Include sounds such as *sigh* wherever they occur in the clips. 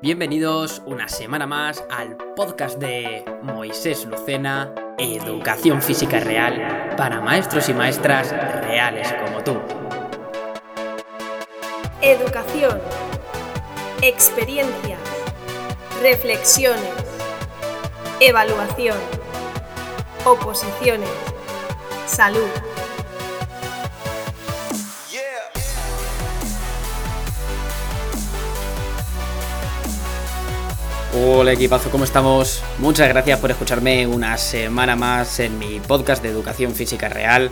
Bienvenidos una semana más al podcast de Moisés Lucena, Educación Física Real para maestros y maestras reales como tú. Educación, experiencias, reflexiones, evaluación, oposiciones, salud. Hola equipazo, ¿cómo estamos? Muchas gracias por escucharme una semana más en mi podcast de Educación Física Real.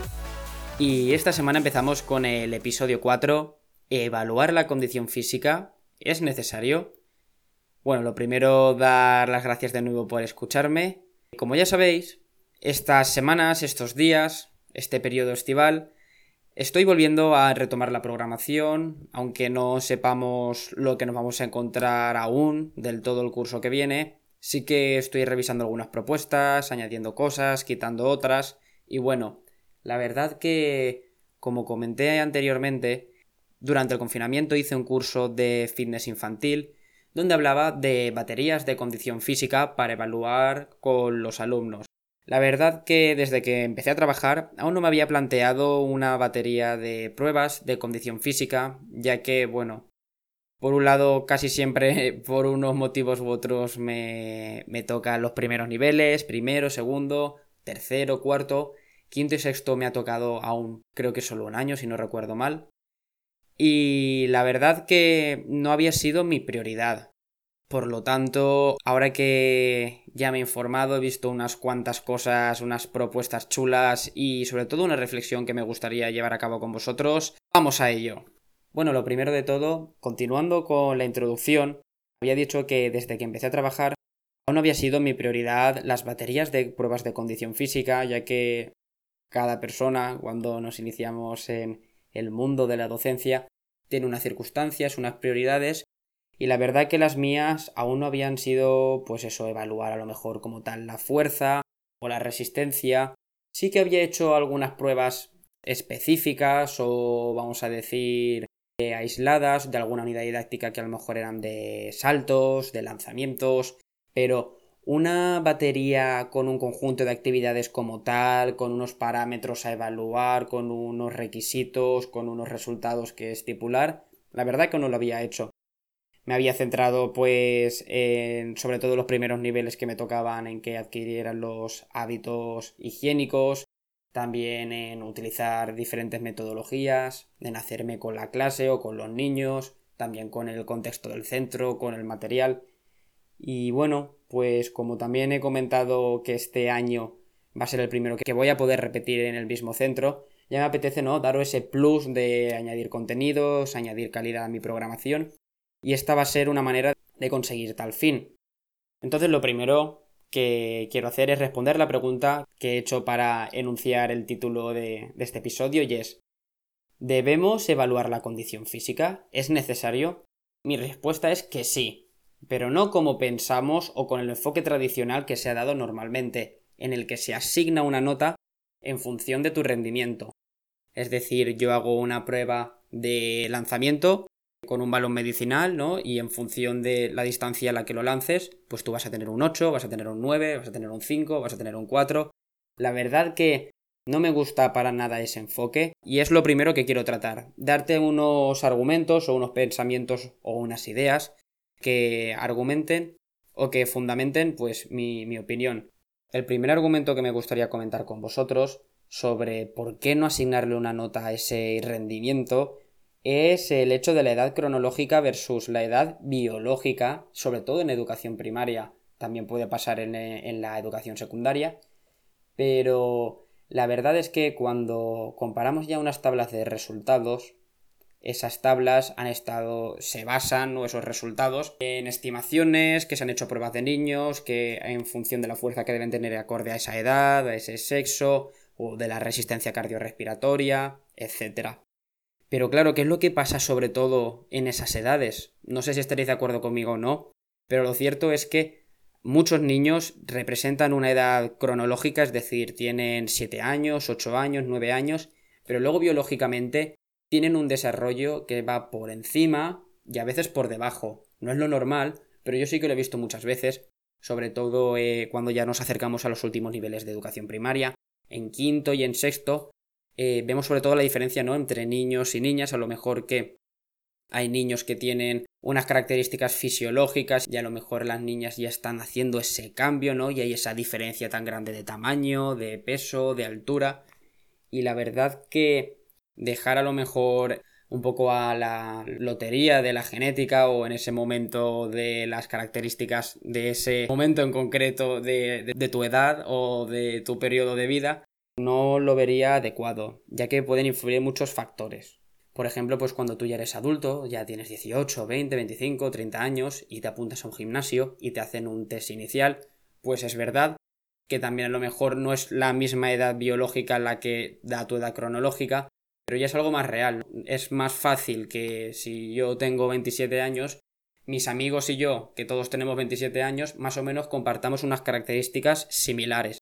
Y esta semana empezamos con el episodio 4, Evaluar la condición física. ¿Es necesario? Bueno, lo primero, dar las gracias de nuevo por escucharme. Como ya sabéis, estas semanas, estos días, este periodo estival, Estoy volviendo a retomar la programación, aunque no sepamos lo que nos vamos a encontrar aún del todo el curso que viene. Sí que estoy revisando algunas propuestas, añadiendo cosas, quitando otras. Y bueno, la verdad que, como comenté anteriormente, durante el confinamiento hice un curso de fitness infantil donde hablaba de baterías de condición física para evaluar con los alumnos. La verdad que desde que empecé a trabajar aún no me había planteado una batería de pruebas de condición física, ya que, bueno, por un lado casi siempre *laughs* por unos motivos u otros me, me tocan los primeros niveles, primero, segundo, tercero, cuarto, quinto y sexto me ha tocado aún creo que solo un año si no recuerdo mal. Y la verdad que no había sido mi prioridad. Por lo tanto, ahora que ya me he informado, he visto unas cuantas cosas, unas propuestas chulas y sobre todo una reflexión que me gustaría llevar a cabo con vosotros, vamos a ello. Bueno, lo primero de todo, continuando con la introducción, había dicho que desde que empecé a trabajar aún había sido mi prioridad las baterías de pruebas de condición física, ya que cada persona, cuando nos iniciamos en el mundo de la docencia, tiene unas circunstancias, unas prioridades y la verdad que las mías aún no habían sido, pues eso, evaluar a lo mejor como tal la fuerza o la resistencia. Sí que había hecho algunas pruebas específicas o vamos a decir eh, aisladas de alguna unidad didáctica que a lo mejor eran de saltos, de lanzamientos, pero una batería con un conjunto de actividades como tal, con unos parámetros a evaluar, con unos requisitos, con unos resultados que estipular, la verdad que no lo había hecho me había centrado pues en sobre todo los primeros niveles que me tocaban en que adquirieran los hábitos higiénicos, también en utilizar diferentes metodologías, en hacerme con la clase o con los niños, también con el contexto del centro, con el material. Y bueno, pues como también he comentado que este año va a ser el primero que voy a poder repetir en el mismo centro, ya me apetece, ¿no? Daros ese plus de añadir contenidos, añadir calidad a mi programación y esta va a ser una manera de conseguir tal fin. Entonces lo primero que quiero hacer es responder la pregunta que he hecho para enunciar el título de, de este episodio y es ¿Debemos evaluar la condición física? ¿Es necesario? Mi respuesta es que sí, pero no como pensamos o con el enfoque tradicional que se ha dado normalmente, en el que se asigna una nota en función de tu rendimiento. Es decir, yo hago una prueba de lanzamiento con un balón medicinal, ¿no? Y en función de la distancia a la que lo lances, pues tú vas a tener un 8, vas a tener un 9, vas a tener un 5, vas a tener un 4. La verdad que no me gusta para nada ese enfoque y es lo primero que quiero tratar. Darte unos argumentos o unos pensamientos o unas ideas que argumenten o que fundamenten pues mi, mi opinión. El primer argumento que me gustaría comentar con vosotros sobre por qué no asignarle una nota a ese rendimiento es el hecho de la edad cronológica versus la edad biológica, sobre todo en educación primaria, también puede pasar en, la educación secundaria, pero la verdad es que cuando comparamos ya unas tablas de resultados, esas tablas han estado, se basan, o esos resultados, en estimaciones, que se han hecho pruebas de niños, que en función de la fuerza que deben tener acorde a esa edad, a ese sexo, o de la resistencia cardiorrespiratoria, etc. Pero claro, ¿qué es lo que pasa sobre todo en esas edades? No sé si estaréis de acuerdo conmigo o no, pero lo cierto es que muchos niños representan una edad cronológica, es decir, tienen 7 años, 8 años, 9 años, pero luego biológicamente tienen un desarrollo que va por encima y a veces por debajo. No es lo normal, pero yo sí que lo he visto muchas veces, sobre todo eh, cuando ya nos acercamos a los últimos niveles de educación primaria, en quinto y en sexto, eh, vemos sobre todo la diferencia ¿no? entre niños y niñas, a lo mejor que hay niños que tienen unas características fisiológicas y a lo mejor las niñas ya están haciendo ese cambio, ¿no? Y hay esa diferencia tan grande de tamaño, de peso, de altura. Y la verdad que dejar a lo mejor un poco a la lotería de la genética o en ese momento de las características de ese momento en concreto de, de, tu edad o de tu periodo de vida, no lo vería adecuado, ya que pueden influir muchos factores. Por ejemplo, pues cuando tú ya eres adulto, ya tienes 18, 20, 25, 30 años y te apuntas a un gimnasio y te hacen un test inicial, pues es verdad que también a lo mejor no es la misma edad biológica la que da tu edad cronológica, pero ya es algo más real. Es más fácil que si yo tengo 27 años, mis amigos y yo, que todos tenemos 27 años, más o menos compartamos unas características similares.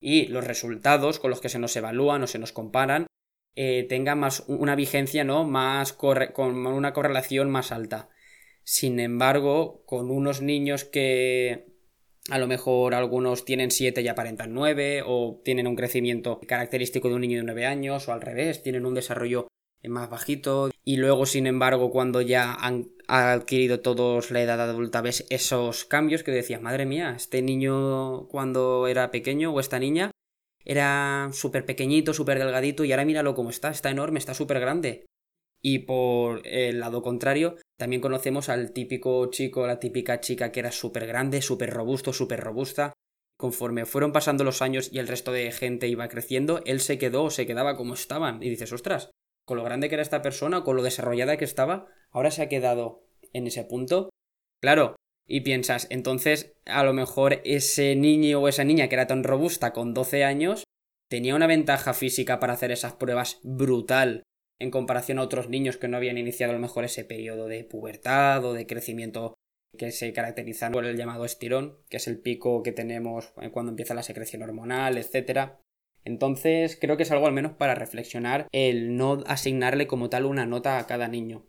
Y los resultados con los que se nos evalúan o se nos comparan eh, tenga más una vigencia, ¿no? Más con una correlación más alta. Sin embargo, con unos niños que a lo mejor algunos tienen 7 y aparentan 9, o tienen un crecimiento característico de un niño de 9 años, o al revés, tienen un desarrollo más bajito, y luego, sin embargo, cuando ya han adquirido todos la edad adulta, ves esos cambios que decías, madre mía, este niño cuando era pequeño, o esta niña, era súper pequeñito, súper delgadito y ahora míralo cómo está, está enorme, está súper grande. Y por el lado contrario, también conocemos al típico chico, la típica chica que era súper grande, súper robusto, súper robusta. Conforme fueron pasando los años y el resto de gente iba creciendo, él se quedó o se quedaba como estaban. Y dices, ostras, con lo grande que era esta persona, con lo desarrollada que estaba, ahora se ha quedado en ese punto. Claro, y piensas, entonces a lo mejor ese niño o esa niña que era tan robusta con 12 años tenía una ventaja física para hacer esas pruebas brutal en comparación a otros niños que no habían iniciado a lo mejor ese periodo de pubertad o de crecimiento que se caracterizan por el llamado estirón, que es el pico que tenemos cuando empieza la secreción hormonal, etc. Entonces creo que es algo al menos para reflexionar el no asignarle como tal una nota a cada niño.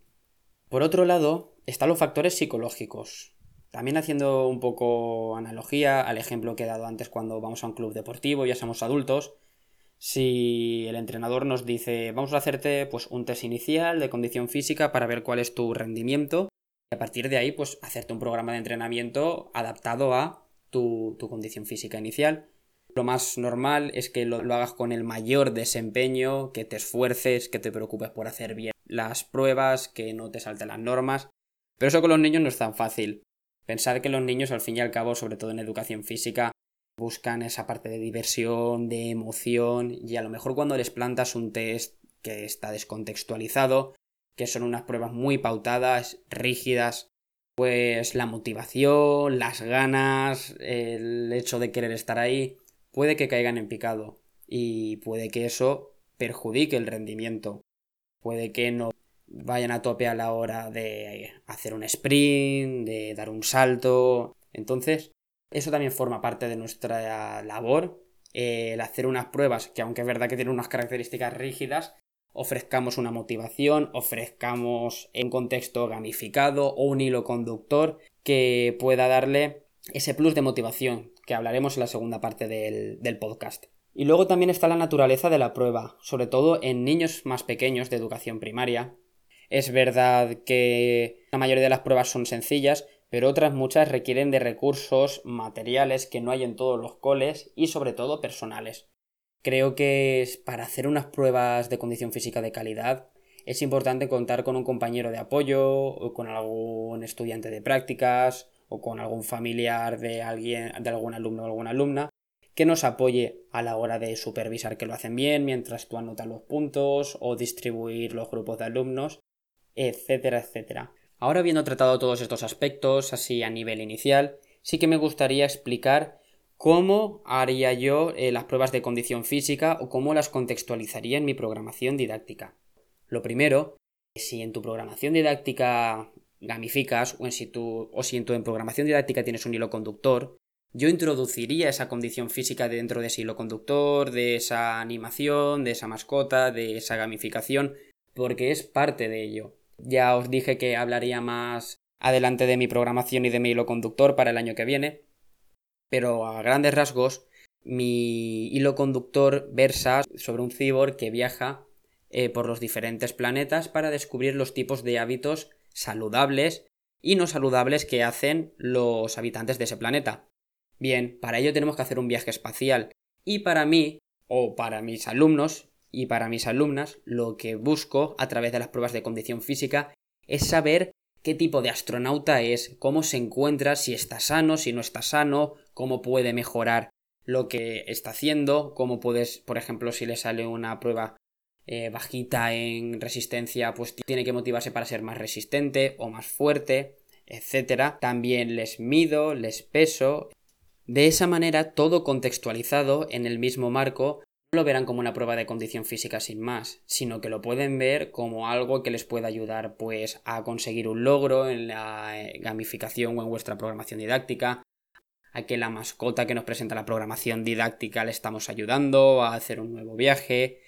Por otro lado, están los factores psicológicos. También haciendo un poco analogía al ejemplo que he dado antes cuando vamos a un club deportivo, ya somos adultos, si el entrenador nos dice vamos a hacerte pues un test inicial de condición física para ver cuál es tu rendimiento y a partir de ahí pues hacerte un programa de entrenamiento adaptado a tu, condición física inicial. Lo más normal es que lo, hagas con el mayor desempeño, que te esfuerces, que te preocupes por hacer bien las pruebas, que no te salten las normas. Pero eso con los niños no es tan fácil. Pensar que los niños, al fin y al cabo, sobre todo en educación física, buscan esa parte de diversión, de emoción, y a lo mejor cuando les plantas un test que está descontextualizado, que son unas pruebas muy pautadas, rígidas, pues la motivación, las ganas, el hecho de querer estar ahí, puede que caigan en picado y puede que eso perjudique el rendimiento. Puede que no vayan a tope a la hora de hacer un sprint, de dar un salto. Entonces, eso también forma parte de nuestra labor, el hacer unas pruebas que aunque es verdad que tienen unas características rígidas, ofrezcamos una motivación, ofrezcamos un contexto gamificado o un hilo conductor que pueda darle ese plus de motivación que hablaremos en la segunda parte del, podcast. Y luego también está la naturaleza de la prueba, sobre todo en niños más pequeños de educación primaria, es verdad que la mayoría de las pruebas son sencillas, pero otras muchas requieren de recursos materiales que no hay en todos los coles y sobre todo personales. Creo que para hacer unas pruebas de condición física de calidad es importante contar con un compañero de apoyo o con algún estudiante de prácticas o con algún familiar de alguien de algún alumno o alguna alumna que nos apoye a la hora de supervisar que lo hacen bien mientras tú anotas los puntos o distribuir los grupos de alumnos etcétera, etcétera. Ahora habiendo tratado todos estos aspectos así a nivel inicial, sí que me gustaría explicar cómo haría yo eh, las pruebas de condición física o cómo las contextualizaría en mi programación didáctica. Lo primero, si en tu programación didáctica gamificas o, en si, o si en tu programación didáctica tienes un hilo conductor, yo introduciría esa condición física dentro de ese hilo conductor, de esa animación, de esa mascota, de esa gamificación, porque es parte de ello. Ya os dije que hablaría más adelante de mi programación y de mi hilo conductor para el año que viene, pero a grandes rasgos mi hilo conductor versa sobre un cyborg que viaja eh, por los diferentes planetas para descubrir los tipos de hábitos saludables y no saludables que hacen los habitantes de ese planeta. Bien, para ello tenemos que hacer un viaje espacial y para mí, o para mis alumnos y para mis alumnas, lo que busco a través de las pruebas de condición física es saber qué tipo de astronauta es, cómo se encuentra, si está sano, si no está sano, cómo puede mejorar lo que está haciendo, cómo puedes, por ejemplo, si le sale una prueba eh, bajita en resistencia, pues tiene que motivarse para ser más resistente o más fuerte, etcétera. También les mido, les peso. De esa manera, todo contextualizado en el mismo marco no lo verán como una prueba de condición física sin más, sino que lo pueden ver como algo que les pueda ayudar pues a conseguir un logro en la eh, gamificación o en vuestra programación didáctica, a que la mascota que nos presenta la programación didáctica le estamos ayudando a hacer un nuevo viaje.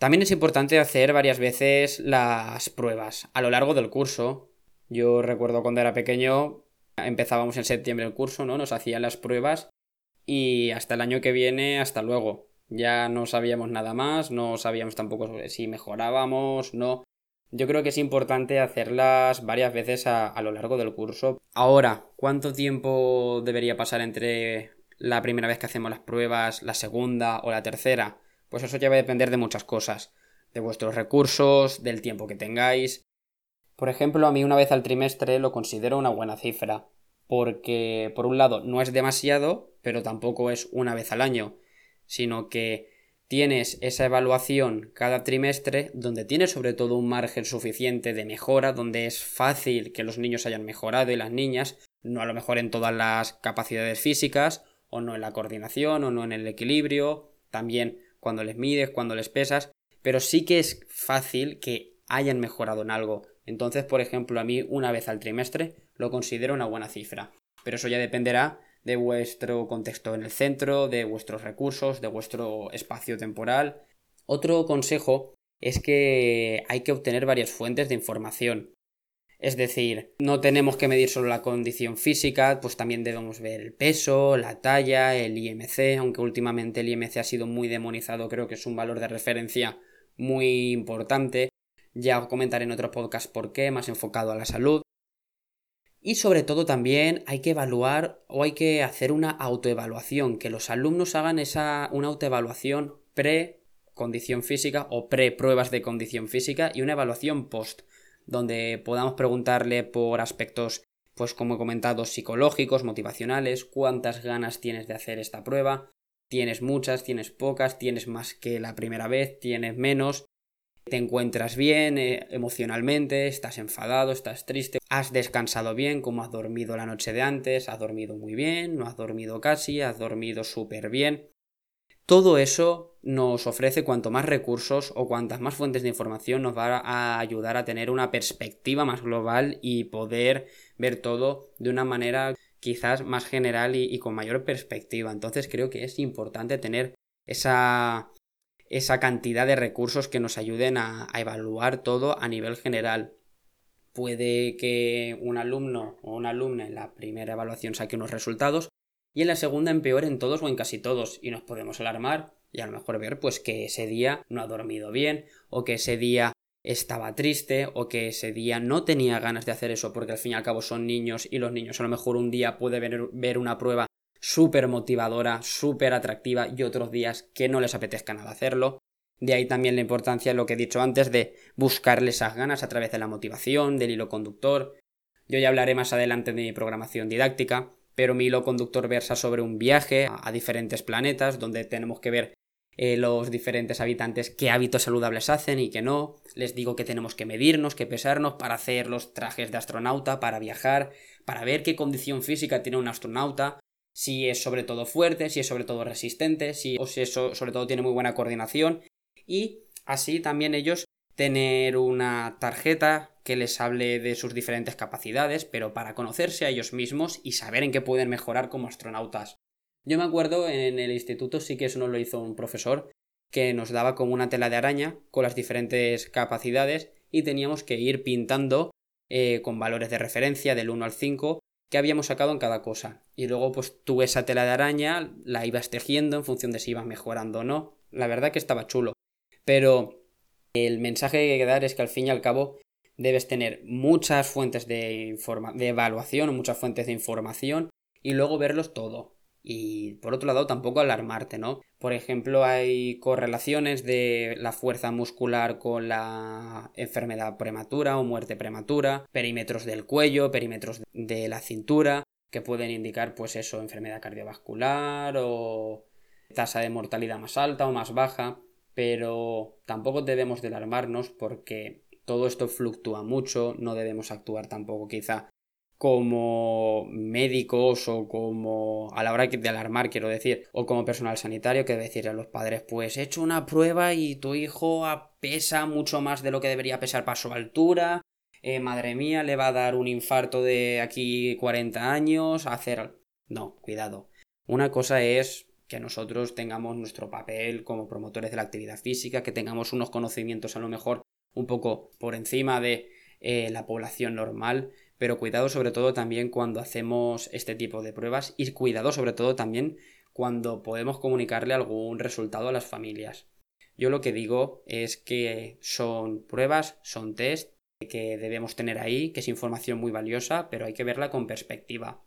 También es importante hacer varias veces las pruebas a lo largo del curso. Yo recuerdo cuando era pequeño, empezábamos en septiembre el curso, ¿no? Nos hacían las pruebas y hasta el año que viene, hasta luego ya no sabíamos nada más, no sabíamos tampoco si mejorábamos, no. Yo creo que es importante hacerlas varias veces a, lo largo del curso. Ahora, ¿cuánto tiempo debería pasar entre la primera vez que hacemos las pruebas, la segunda o la tercera? Pues eso ya va a depender de muchas cosas, de vuestros recursos, del tiempo que tengáis. Por ejemplo, a mí una vez al trimestre lo considero una buena cifra, porque por un lado no es demasiado, pero tampoco es una vez al año sino que tienes esa evaluación cada trimestre donde tienes sobre todo un margen suficiente de mejora, donde es fácil que los niños hayan mejorado y las niñas, no a lo mejor en todas las capacidades físicas, o no en la coordinación, o no en el equilibrio, también cuando les mides, cuando les pesas, pero sí que es fácil que hayan mejorado en algo. Entonces, por ejemplo, a mí una vez al trimestre lo considero una buena cifra. Pero eso ya dependerá de vuestro contexto en el centro, de vuestros recursos, de vuestro espacio temporal. Otro consejo es que hay que obtener varias fuentes de información. Es decir, no tenemos que medir solo la condición física, pues también debemos ver el peso, la talla, el IMC, aunque últimamente el IMC ha sido muy demonizado, creo que es un valor de referencia muy importante. Ya os comentaré en otros podcasts por qué, más enfocado a la salud. Y sobre todo también hay que evaluar o hay que hacer una autoevaluación, que los alumnos hagan esa, una autoevaluación pre condición física o pre pruebas de condición física y una evaluación post, donde podamos preguntarle por aspectos, pues como he comentado, psicológicos, motivacionales, cuántas ganas tienes de hacer esta prueba, tienes muchas, tienes pocas, tienes más que la primera vez, tienes menos, te encuentras bien eh, emocionalmente, estás enfadado, estás triste, has descansado bien, como has dormido la noche de antes, has dormido muy bien, no has dormido casi, has dormido súper bien. Todo eso nos ofrece cuanto más recursos o cuantas más fuentes de información nos va a ayudar a tener una perspectiva más global y poder ver todo de una manera quizás más general y con mayor perspectiva. Entonces creo que es importante tener esa esa cantidad de recursos que nos ayuden a, evaluar todo a nivel general. Puede que un alumno o una alumna en la primera evaluación saque unos resultados y en la segunda empeore en todos o en casi todos y nos podemos alarmar y a lo mejor ver pues que ese día no ha dormido bien o que ese día estaba triste o que ese día no tenía ganas de hacer eso porque al fin y al cabo son niños y los niños a lo mejor un día puede ver, ver una prueba súper motivadora, súper atractiva y otros días que no les apetezca nada hacerlo. De ahí también la importancia, lo que he dicho antes, de buscarle esas ganas a través de la motivación, del hilo conductor. Yo ya hablaré más adelante de mi programación didáctica, pero mi hilo conductor versa sobre un viaje a diferentes planetas donde tenemos que ver eh, los diferentes habitantes qué hábitos saludables hacen y qué no. Les digo que tenemos que medirnos, que pesarnos para hacer los trajes de astronauta, para viajar, para ver qué condición física tiene un astronauta, si es sobre todo fuerte, si es sobre todo resistente, si, o si eso sobre todo tiene muy buena coordinación y así también ellos tener una tarjeta que les hable de sus diferentes capacidades, pero para conocerse a ellos mismos y saber en qué pueden mejorar como astronautas. Yo me acuerdo en el instituto sí que eso nos lo hizo un profesor que nos daba como una tela de araña con las diferentes capacidades y teníamos que ir pintando eh, con valores de referencia del 1 al 5 que habíamos sacado en cada cosa. Y luego pues tú esa tela de araña la ibas tejiendo en función de si ibas mejorando o no. La verdad que estaba chulo. Pero el mensaje que hay que dar es que al fin y al cabo debes tener muchas fuentes de, de evaluación muchas fuentes de información y luego verlos todo. Y por otro lado, tampoco alarmarte, ¿no? Por ejemplo, hay correlaciones de la fuerza muscular con la enfermedad prematura o muerte prematura, perímetros del cuello, perímetros de la cintura, que pueden indicar, pues eso, enfermedad cardiovascular o tasa de mortalidad más alta o más baja, pero tampoco debemos de alarmarnos porque todo esto fluctúa mucho, no debemos actuar tampoco quizá como médicos o como a la hora de alarmar, quiero decir, o como personal sanitario que decirle a los padres, pues he hecho una prueba y tu hijo pesa mucho más de lo que debería pesar para su altura, eh, madre mía, le va a dar un infarto de aquí 40 años, hacer... No, cuidado. Una cosa es que nosotros tengamos nuestro papel como promotores de la actividad física, que tengamos unos conocimientos a lo mejor un poco por encima de eh, la población normal, pero cuidado sobre todo también cuando hacemos este tipo de pruebas y cuidado sobre todo también cuando podemos comunicarle algún resultado a las familias. Yo lo que digo es que son pruebas, son test que debemos tener ahí, que es información muy valiosa, pero hay que verla con perspectiva.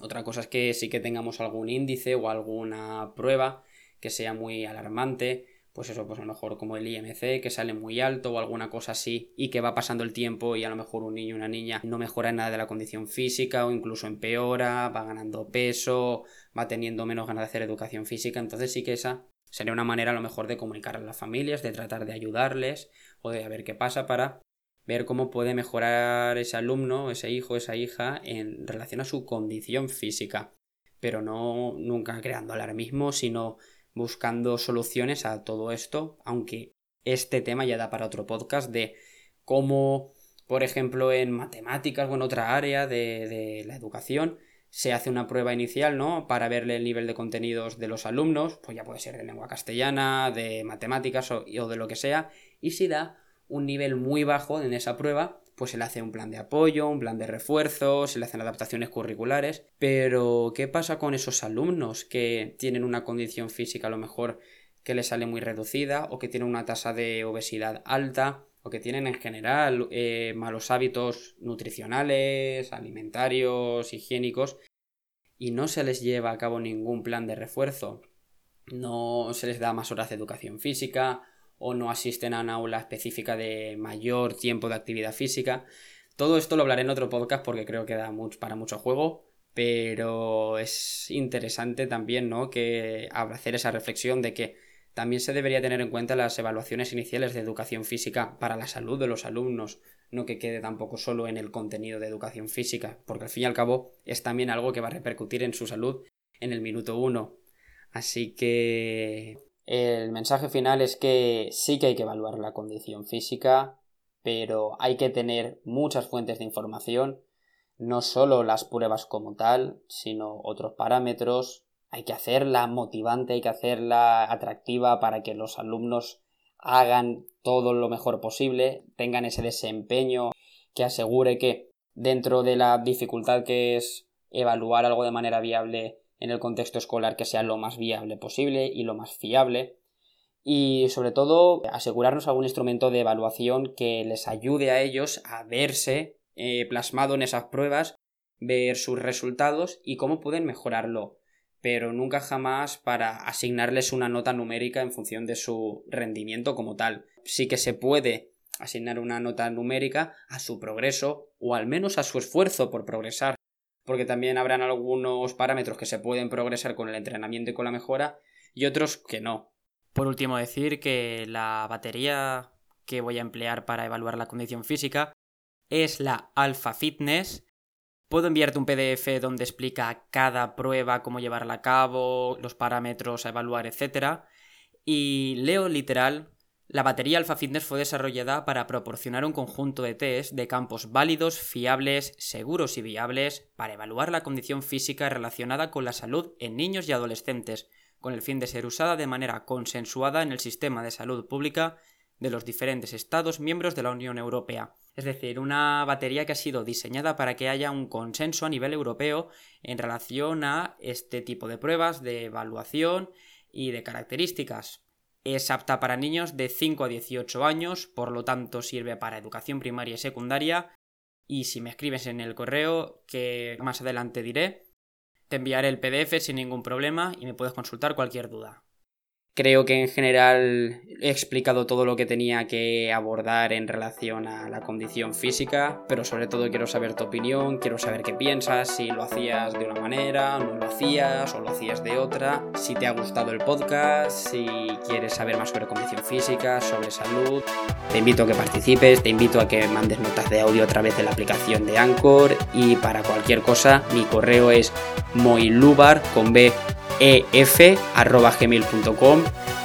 Otra cosa es que sí que tengamos algún índice o alguna prueba que sea muy alarmante, pues eso, pues a lo mejor como el IMC, que sale muy alto o alguna cosa así, y que va pasando el tiempo y a lo mejor un niño o una niña no mejora nada de la condición física o incluso empeora, va ganando peso, va teniendo menos ganas de hacer educación física, entonces sí que esa sería una manera a lo mejor de comunicar a las familias, de tratar de ayudarles o de ver qué pasa para ver cómo puede mejorar ese alumno, ese hijo, esa hija en relación a su condición física, pero no nunca creando alarmismo, sino buscando soluciones a todo esto, aunque este tema ya da para otro podcast de cómo, por ejemplo, en matemáticas o en otra área de, la educación, se hace una prueba inicial, ¿no? Para verle el nivel de contenidos de los alumnos, pues ya puede ser de lengua castellana, de matemáticas o, o de lo que sea, y si da un nivel muy bajo en esa prueba, pues se le hace un plan de apoyo, un plan de refuerzo, se le hacen adaptaciones curriculares, pero ¿qué pasa con esos alumnos que tienen una condición física a lo mejor que les sale muy reducida o que tienen una tasa de obesidad alta o que tienen en general eh, malos hábitos nutricionales, alimentarios, higiénicos y no se les lleva a cabo ningún plan de refuerzo? No se les da más horas de educación física, o no asisten a una aula específica de mayor tiempo de actividad física. Todo esto lo hablaré en otro podcast porque creo que da mucho, para mucho juego, pero es interesante también, ¿no? Que hacer esa reflexión de que también se debería tener en cuenta las evaluaciones iniciales de educación física para la salud de los alumnos, no que quede tampoco solo en el contenido de educación física, porque al fin y al cabo es también algo que va a repercutir en su salud en el minuto uno. Así que el mensaje final es que sí que hay que evaluar la condición física, pero hay que tener muchas fuentes de información, no solo las pruebas como tal, sino otros parámetros. Hay que hacerla motivante, hay que hacerla atractiva para que los alumnos hagan todo lo mejor posible, tengan ese desempeño que asegure que dentro de la dificultad que es evaluar algo de manera viable en el contexto escolar que sea lo más viable posible y lo más fiable. Y sobre todo asegurarnos algún instrumento de evaluación que les ayude a ellos a verse eh, plasmado en esas pruebas, ver sus resultados y cómo pueden mejorarlo. Pero nunca jamás para asignarles una nota numérica en función de su rendimiento como tal. Sí que se puede asignar una nota numérica a su progreso o al menos a su esfuerzo por progresar porque también habrán algunos parámetros que se pueden progresar con el entrenamiento y con la mejora y otros que no. Por último, decir que la batería que voy a emplear para evaluar la condición física es la Alpha Fitness. Puedo enviarte un PDF donde explica cada prueba, cómo llevarla a cabo, los parámetros a evaluar, etc. Y leo literal la batería Alpha Fitness fue desarrollada para proporcionar un conjunto de test de campos válidos, fiables, seguros y viables para evaluar la condición física relacionada con la salud en niños y adolescentes, con el fin de ser usada de manera consensuada en el sistema de salud pública de los diferentes Estados miembros de la Unión Europea. Es decir, una batería que ha sido diseñada para que haya un consenso a nivel europeo en relación a este tipo de pruebas de evaluación y de características. Es apta para niños de 5 a 18 años, por lo tanto sirve para educación primaria y secundaria. Y si me escribes en el correo, que más adelante diré, te enviaré el PDF sin ningún problema y me puedes consultar cualquier duda. Creo que en general he explicado todo lo que tenía que abordar en relación a la condición física, pero sobre todo quiero saber tu opinión, quiero saber qué piensas, si lo hacías de una manera, no lo hacías o lo hacías de otra, si te ha gustado el podcast, si quieres saber más sobre condición física, sobre salud. Te invito a que participes, te invito a que mandes notas de audio a través de la aplicación de Anchor y para cualquier cosa mi correo es moilubar con b ef.gmail.com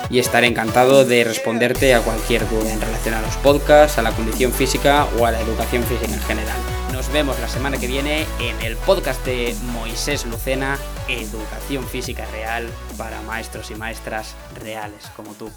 y estaré encantado de responderte a cualquier duda en relación a los podcasts, a la condición física o a la educación física en general. Nos vemos la semana que viene en el podcast de Moisés Lucena, Educación Física Real para maestros y maestras reales como tú.